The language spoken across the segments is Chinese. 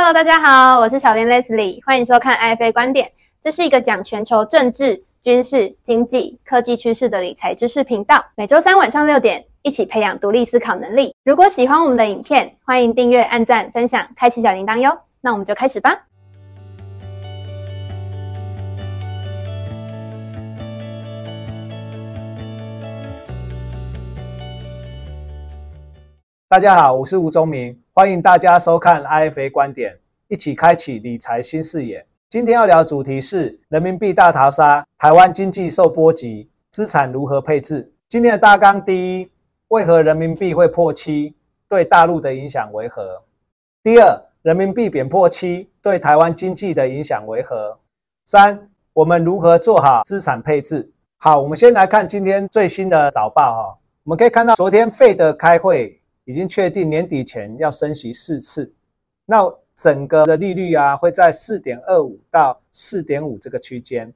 Hello，大家好，我是小编 Leslie，欢迎收看 IFA 观点。这是一个讲全球政治、军事、经济、科技趋势的理财知识频道。每周三晚上六点，一起培养独立思考能力。如果喜欢我们的影片，欢迎订阅、按赞、分享、开启小铃铛哟。那我们就开始吧。大家好，我是吴宗明，欢迎大家收看 IFA 观点，一起开启理财新视野。今天要聊主题是人民币大逃杀，台湾经济受波及，资产如何配置？今天的大纲第一，为何人民币会破七？对大陆的影响为何？第二，人民币贬破七对台湾经济的影响为何？三，我们如何做好资产配置？好，我们先来看今天最新的早报哈，我们可以看到昨天费的开会。已经确定年底前要升息四次，那整个的利率啊会在四点二五到四点五这个区间，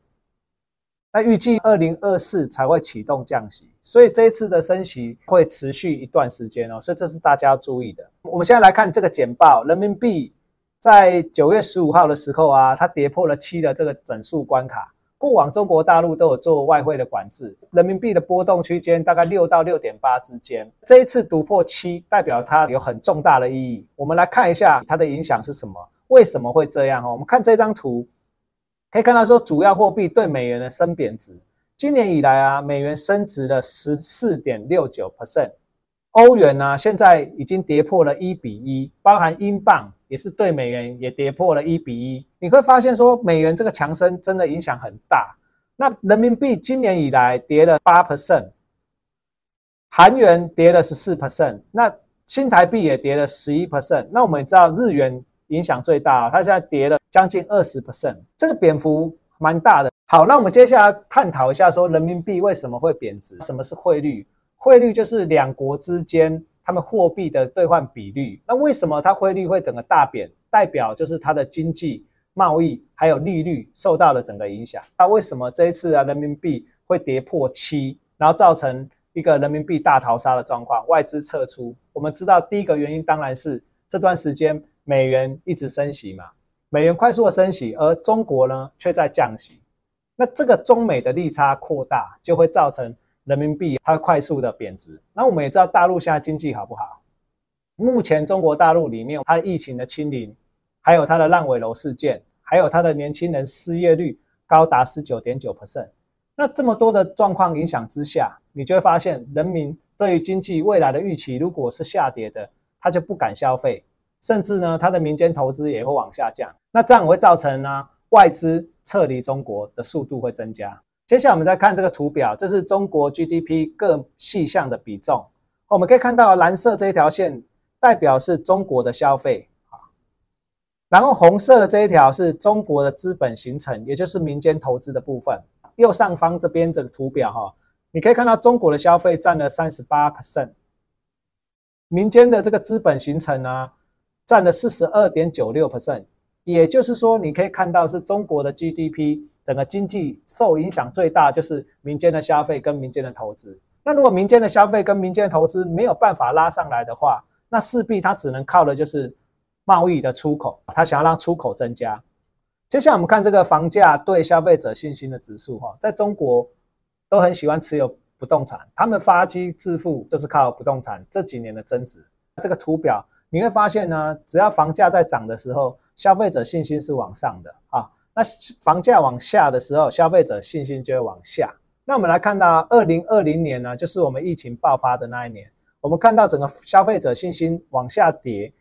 那预计二零二四才会启动降息，所以这一次的升息会持续一段时间哦，所以这是大家要注意的。我们现在来看这个简报，人民币在九月十五号的时候啊，它跌破了七的这个整数关卡。过往中国大陆都有做外汇的管制，人民币的波动区间大概六到六点八之间。这一次突破七，代表它有很重大的意义。我们来看一下它的影响是什么？为什么会这样？哦，我们看这张图，可以看到说主要货币对美元的升贬值。今年以来啊，美元升值了十四点六九 percent。欧元呢，现在已经跌破了一比一，包含英镑也是对美元也跌破了一比一。你会发现说，美元这个强升真的影响很大。那人民币今年以来跌了八 percent，韩元跌了十四 percent，那新台币也跌了十一 percent。那我们也知道日元影响最大，它现在跌了将近二十 percent，这个蝙幅蛮大的。好，那我们接下来探讨一下说，人民币为什么会贬值？什么是汇率？汇率就是两国之间他们货币的兑换比率。那为什么它汇率会整个大贬？代表就是它的经济、贸易还有利率受到了整个影响。那为什么这一次啊人民币会跌破七，然后造成一个人民币大逃杀的状况，外资撤出？我们知道第一个原因当然是这段时间美元一直升息嘛，美元快速的升息，而中国呢却在降息。那这个中美的利差扩大，就会造成。人民币它快速的贬值，那我们也知道大陆现在经济好不好？目前中国大陆里面，它疫情的清零，还有它的烂尾楼事件，还有它的年轻人失业率高达十九点九 percent。那这么多的状况影响之下，你就会发现人民对于经济未来的预期如果是下跌的，他就不敢消费，甚至呢，他的民间投资也会往下降。那这样会造成呢，外资撤离中国的速度会增加。接下来我们再看这个图表，这是中国 GDP 各细项的比重。我们可以看到蓝色这一条线代表是中国的消费啊，然后红色的这一条是中国的资本形成，也就是民间投资的部分。右上方这边这个图表哈，你可以看到中国的消费占了三十八 percent，民间的这个资本形成呢占了四十二点九六 percent。也就是说，你可以看到是中国的 GDP 整个经济受影响最大，就是民间的消费跟民间的投资。那如果民间的消费跟民间的投资没有办法拉上来的话，那势必它只能靠的就是贸易的出口，它想要让出口增加。接下来我们看这个房价对消费者信心的指数，哈，在中国都很喜欢持有不动产，他们发迹致富就是靠不动产这几年的增值。这个图表你会发现呢，只要房价在涨的时候，消费者信心是往上的啊，那房价往下的时候，消费者信心就会往下。那我们来看到二零二零年呢，就是我们疫情爆发的那一年，我们看到整个消费者信心往下跌，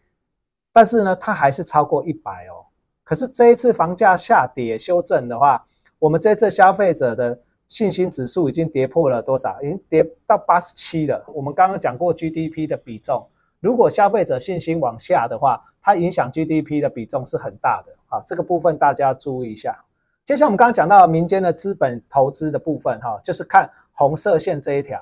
但是呢，它还是超过一百哦。可是这一次房价下跌修正的话，我们这次消费者的信心指数已经跌破了多少？已经跌到八十七了。我们刚刚讲过 GDP 的比重。如果消费者信心往下的话，它影响 GDP 的比重是很大的啊，这个部分大家注意一下。接下来我们刚刚讲到民间的资本投资的部分哈，就是看红色线这一条，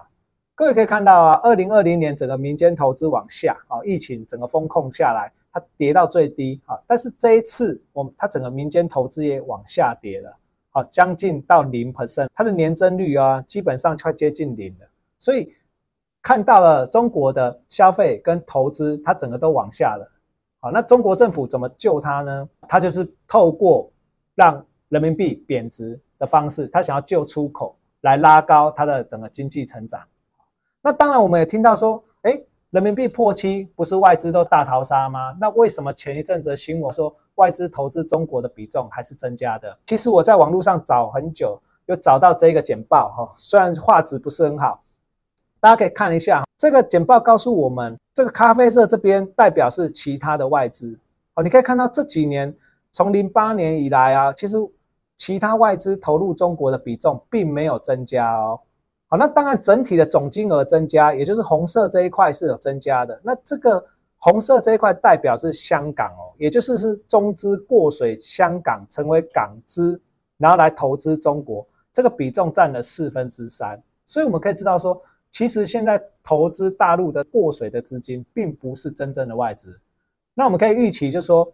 各位可以看到啊，二零二零年整个民间投资往下啊，疫情整个风控下来，它跌到最低啊，但是这一次我们它整个民间投资也往下跌了，啊，将近到零 percent，它的年增率啊，基本上快接近零了，所以。看到了中国的消费跟投资，它整个都往下了。好，那中国政府怎么救它呢？它就是透过让人民币贬值的方式，它想要救出口，来拉高它的整个经济成长。那当然，我们也听到说，哎，人民币破七，不是外资都大逃杀吗？那为什么前一阵子的新闻说外资投资中国的比重还是增加的？其实我在网络上找很久，又找到这个简报哈，虽然画质不是很好，大家可以看一下。这个简报告诉我们，这个咖啡色这边代表是其他的外资。哦，你可以看到这几年，从零八年以来啊，其实其他外资投入中国的比重并没有增加哦。好，那当然整体的总金额增加，也就是红色这一块是有增加的。那这个红色这一块代表是香港哦，也就是是中资过水香港成为港资，然后来投资中国，这个比重占了四分之三。所以我们可以知道说，其实现在投资大陆的过水的资金，并不是真正的外资。那我们可以预期，就是说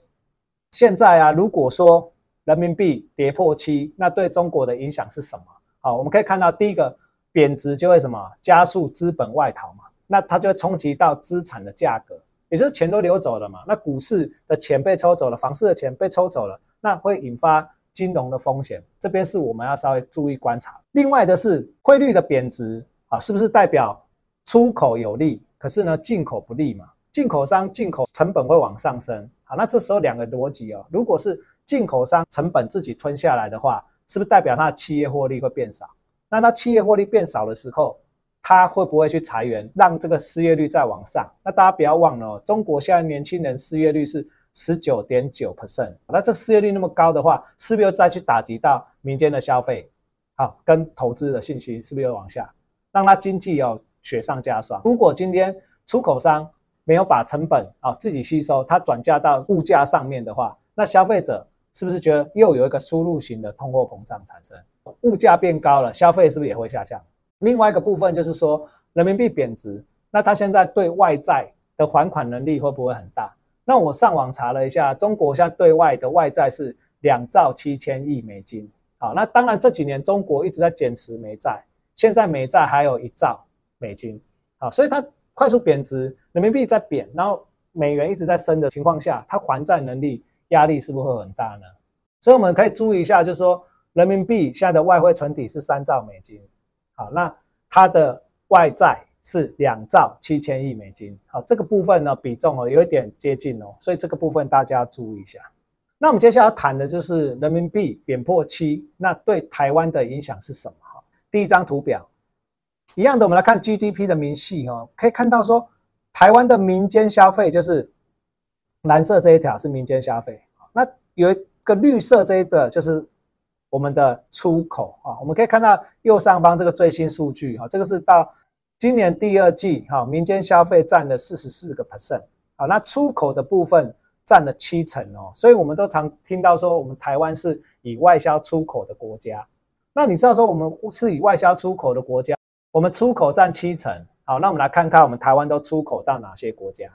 现在啊，如果说人民币跌破七，那对中国的影响是什么？好，我们可以看到第一个。贬值就会什么加速资本外逃嘛？那它就会冲击到资产的价格，也就是钱都流走了嘛。那股市的钱被抽走了，房市的钱被抽走了，那会引发金融的风险。这边是我们要稍微注意观察。另外的是汇率的贬值是不是代表出口有利？可是呢，进口不利嘛？进口商进口成本会往上升。好，那这时候两个逻辑哦，如果是进口商成本自己吞下来的话，是不是代表它的企业获利会变少？那它企业获利变少的时候，它会不会去裁员，让这个失业率再往上？那大家不要忘了哦，中国现在年轻人失业率是十九点九 percent。那这失业率那么高的话，是不是又再去打击到民间的消费？好，跟投资的信心是不是又往下，让它经济要雪上加霜？如果今天出口商没有把成本啊自己吸收，它转嫁到物价上面的话，那消费者是不是觉得又有一个输入型的通货膨胀产生？物价变高了，消费是不是也会下降？另外一个部分就是说，人民币贬值，那它现在对外债的还款能力会不会很大？那我上网查了一下，中国现在对外的外债是两兆七千亿美金。好，那当然这几年中国一直在减持美债，现在美债还有一兆美金。好，所以它快速贬值，人民币在贬，然后美元一直在升的情况下，它还债能力压力是不是会很大呢？所以我们可以注意一下，就是说。人民币现在的外汇存底是三兆美金，好，那它的外债是两兆七千亿美金，好，这个部分呢比重哦有一点接近哦，所以这个部分大家要注意一下。那我们接下来要谈的就是人民币贬破七，那对台湾的影响是什么？第一张图表一样的，我们来看 GDP 的明细哦，可以看到说台湾的民间消费就是蓝色这一条是民间消费，那有一个绿色这一个就是。我们的出口啊，我们可以看到右上方这个最新数据哈，这个是到今年第二季哈，民间消费占了四十四个 percent 啊，那出口的部分占了七成哦，所以我们都常听到说我们台湾是以外销出口的国家。那你知道说我们是以外销出口的国家，我们出口占七成，好，那我们来看看我们台湾都出口到哪些国家？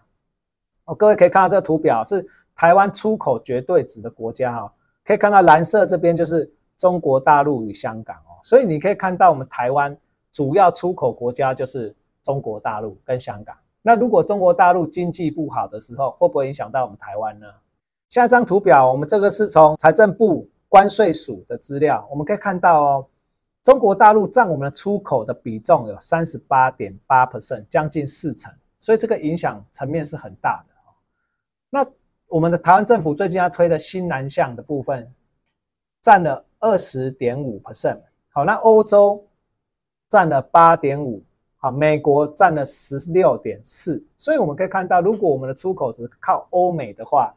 哦，各位可以看到这个图表是台湾出口绝对值的国家哈，可以看到蓝色这边就是。中国大陆与香港哦，所以你可以看到我们台湾主要出口国家就是中国大陆跟香港。那如果中国大陆经济不好的时候，会不会影响到我们台湾呢？下一张图表，我们这个是从财政部关税署的资料，我们可以看到哦，中国大陆占我们的出口的比重有三十八点八 percent，将近四成，所以这个影响层面是很大的。那我们的台湾政府最近要推的新南向的部分，占了。二十点五 percent，好，那欧洲占了八点五，好，美国占了十六点四，所以我们可以看到，如果我们的出口只靠欧美的话，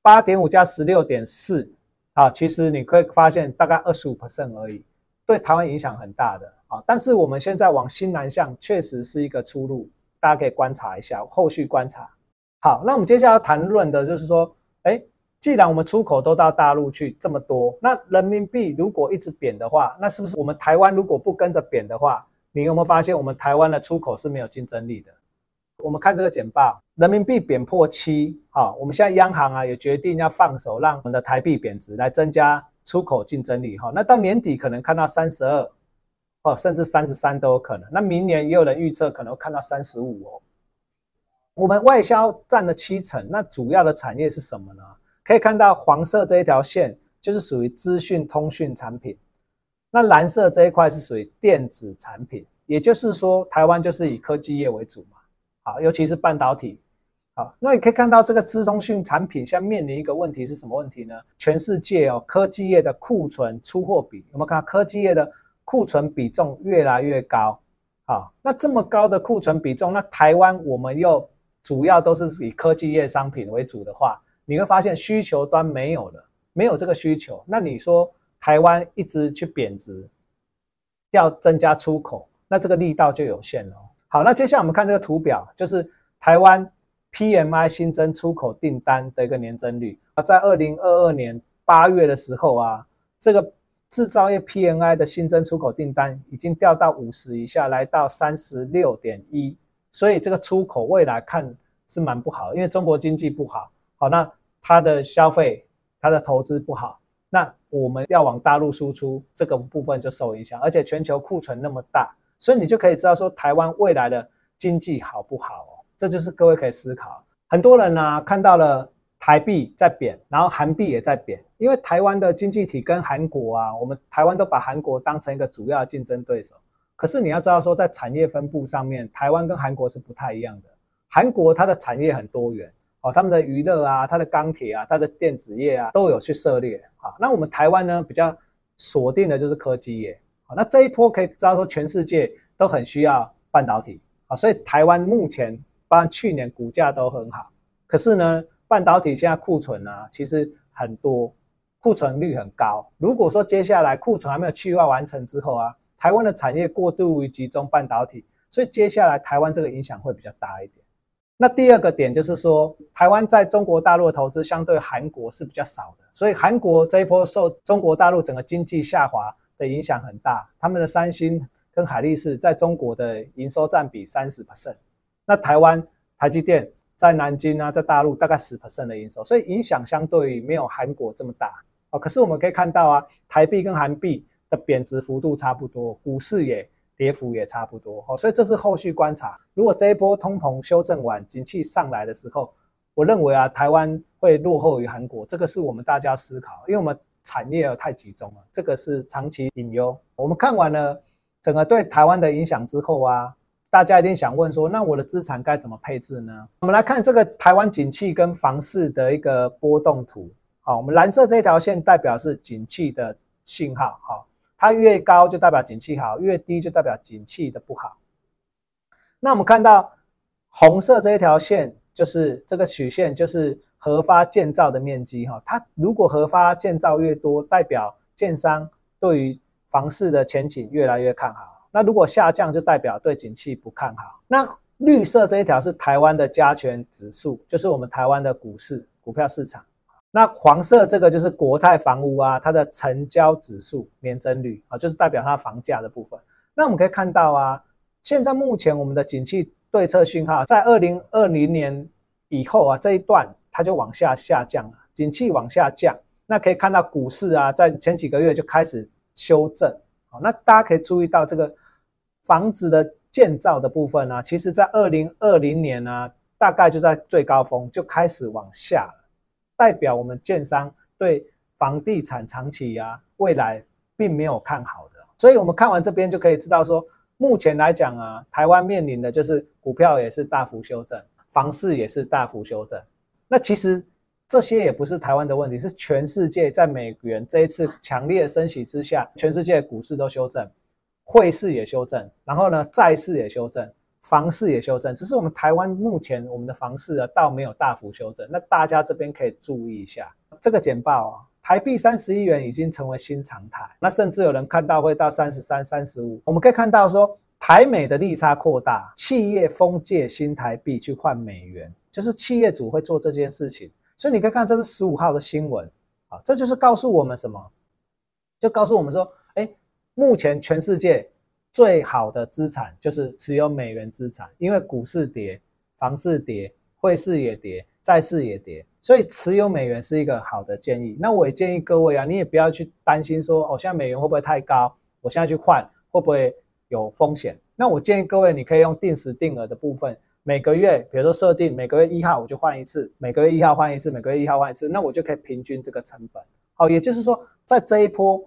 八点五加十六点四，啊，其实你可以发现大概二十五 percent 而已，对台湾影响很大的，啊，但是我们现在往新南向确实是一个出路，大家可以观察一下，后续观察。好，那我们接下来要谈论的就是说，哎。既然我们出口都到大陆去这么多，那人民币如果一直贬的话，那是不是我们台湾如果不跟着贬的话，你有没有发现我们台湾的出口是没有竞争力的？我们看这个简报，人民币贬破七，好，我们现在央行啊也决定要放手让我们的台币贬值，来增加出口竞争力哈。那到年底可能看到三十二，哦，甚至三十三都有可能。那明年也有人预测可能会看到三十五哦。我们外销占了七成，那主要的产业是什么呢？可以看到黄色这一条线就是属于资讯通讯产品，那蓝色这一块是属于电子产品，也就是说台湾就是以科技业为主嘛，好，尤其是半导体，好，那你可以看到这个资通讯产品现在面临一个问题是什么问题呢？全世界哦科技业的库存出货比有没有看科技业的库存比重越来越高？好，那这么高的库存比重，那台湾我们又主要都是以科技业商品为主的话。你会发现需求端没有了，没有这个需求。那你说台湾一直去贬值，要增加出口，那这个力道就有限了。好，那接下来我们看这个图表，就是台湾 PMI 新增出口订单的一个年增率啊，在二零二二年八月的时候啊，这个制造业 PMI 的新增出口订单已经掉到五十以下，来到三十六点一，所以这个出口未来看是蛮不好，因为中国经济不好。好，那它的消费、它的投资不好，那我们要往大陆输出这个部分就受影响，而且全球库存那么大，所以你就可以知道说台湾未来的经济好不好哦？这就是各位可以思考。很多人呢看到了台币在贬，然后韩币也在贬，因为台湾的经济体跟韩国啊，我们台湾都把韩国当成一个主要竞争对手。可是你要知道说，在产业分布上面，台湾跟韩国是不太一样的。韩国它的产业很多元。哦，他们的娱乐啊，它的钢铁啊，它的电子业啊，都有去涉猎。好，那我们台湾呢，比较锁定的就是科技业。那这一波可以知道说，全世界都很需要半导体。啊，所以台湾目前，包括去年股价都很好。可是呢，半导体现在库存啊，其实很多，库存率很高。如果说接下来库存还没有去化完成之后啊，台湾的产业过度于集中半导体，所以接下来台湾这个影响会比较大一点。那第二个点就是说，台湾在中国大陆的投资相对韩国是比较少的，所以韩国这一波受中国大陆整个经济下滑的影响很大。他们的三星跟海力士在中国的营收占比三十 percent，那台湾台积电在南京啊，在大陆大概十 percent 的营收，所以影响相对于没有韩国这么大哦。可是我们可以看到啊，台币跟韩币的贬值幅度差不多，股市也。跌幅也差不多，哦，所以这是后续观察。如果这一波通膨修正完，景气上来的时候，我认为啊，台湾会落后于韩国，这个是我们大家思考，因为我们产业太集中了，这个是长期隐忧。我们看完了整个对台湾的影响之后啊，大家一定想问说，那我的资产该怎么配置呢？我们来看这个台湾景气跟房市的一个波动图。好，我们蓝色这条线代表是景气的信号，好。它越高就代表景气好，越低就代表景气的不好。那我们看到红色这一条线，就是这个曲线，就是核发建造的面积哈。它如果核发建造越多，代表建商对于房市的前景越来越看好。那如果下降，就代表对景气不看好。那绿色这一条是台湾的加权指数，就是我们台湾的股市股票市场。那黄色这个就是国泰房屋啊，它的成交指数年增率啊，就是代表它房价的部分。那我们可以看到啊，现在目前我们的景气对策讯号在二零二零年以后啊这一段它就往下下降了，景气往下降。那可以看到股市啊，在前几个月就开始修正。好，那大家可以注意到这个房子的建造的部分呢，其实在二零二零年呢，大概就在最高峰就开始往下了。代表我们建商对房地产长期啊未来并没有看好的，所以我们看完这边就可以知道说，目前来讲啊，台湾面临的就是股票也是大幅修正，房市也是大幅修正。那其实这些也不是台湾的问题，是全世界在美元这一次强烈升息之下，全世界股市都修正，汇市也修正，然后呢债市也修正。房市也修正，只是我们台湾目前我们的房市啊，倒没有大幅修正。那大家这边可以注意一下这个简报啊，台币三十亿元已经成为新常态，那甚至有人看到会到三十三、三十五。我们可以看到说，台美的利差扩大，企业封借新台币去换美元，就是企业主会做这件事情。所以你可以看，这是十五号的新闻啊，这就是告诉我们什么？就告诉我们说，哎，目前全世界。最好的资产就是持有美元资产，因为股市跌，房市跌，汇市也跌，债市也跌，所以持有美元是一个好的建议。那我也建议各位啊，你也不要去担心说，哦，现在美元会不会太高？我现在去换会不会有风险？那我建议各位，你可以用定时定额的部分每个月，比如说设定每个月一号我就换一次，每个月一号换一次，每个月一号换一次，那我就可以平均这个成本。好，也就是说，在这一波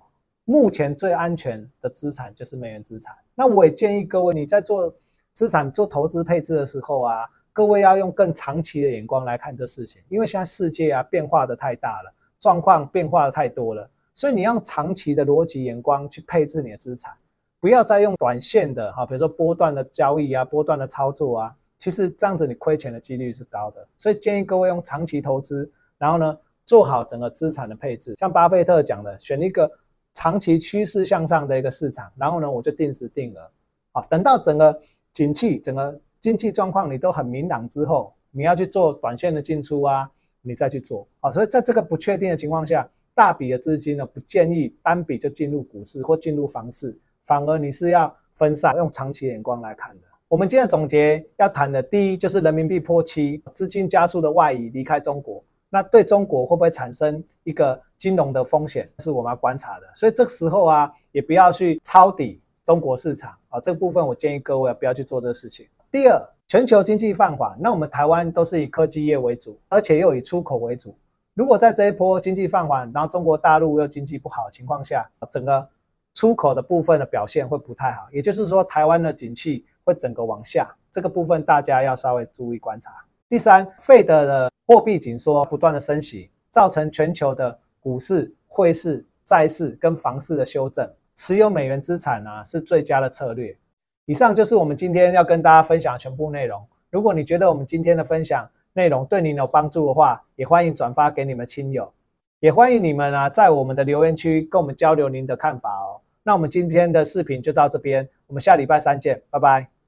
目前最安全的资产就是美元资产。那我也建议各位，你在做资产做投资配置的时候啊，各位要用更长期的眼光来看这事情，因为现在世界啊变化的太大了，状况变化的太多了，所以你用长期的逻辑眼光去配置你的资产，不要再用短线的哈，比如说波段的交易啊，波段的操作啊，其实这样子你亏钱的几率是高的。所以建议各位用长期投资，然后呢？做好整个资产的配置，像巴菲特讲的，选一个长期趋势向上的一个市场，然后呢，我就定时定额，啊，等到整个景气、整个经济状况你都很明朗之后，你要去做短线的进出啊，你再去做，啊，所以在这个不确定的情况下，大笔的资金呢，不建议单笔就进入股市或进入房市，反而你是要分散，用长期眼光来看的。我们今天总结要谈的第一就是人民币破七，资金加速的外移离开中国。那对中国会不会产生一个金融的风险，是我们要观察的。所以这时候啊，也不要去抄底中国市场啊。这个部分我建议各位不要去做这个事情。第二，全球经济放缓，那我们台湾都是以科技业为主，而且又以出口为主。如果在这一波经济放缓，然后中国大陆又经济不好的情况下，整个出口的部分的表现会不太好。也就是说，台湾的景气会整个往下，这个部分大家要稍微注意观察。第三，费德的货币紧缩不断的升息，造成全球的股市、汇市、债市跟房市的修正。持有美元资产呢是最佳的策略。以上就是我们今天要跟大家分享的全部内容。如果你觉得我们今天的分享内容对您有帮助的话，也欢迎转发给你们亲友，也欢迎你们啊在我们的留言区跟我们交流您的看法哦。那我们今天的视频就到这边，我们下礼拜三见，拜拜。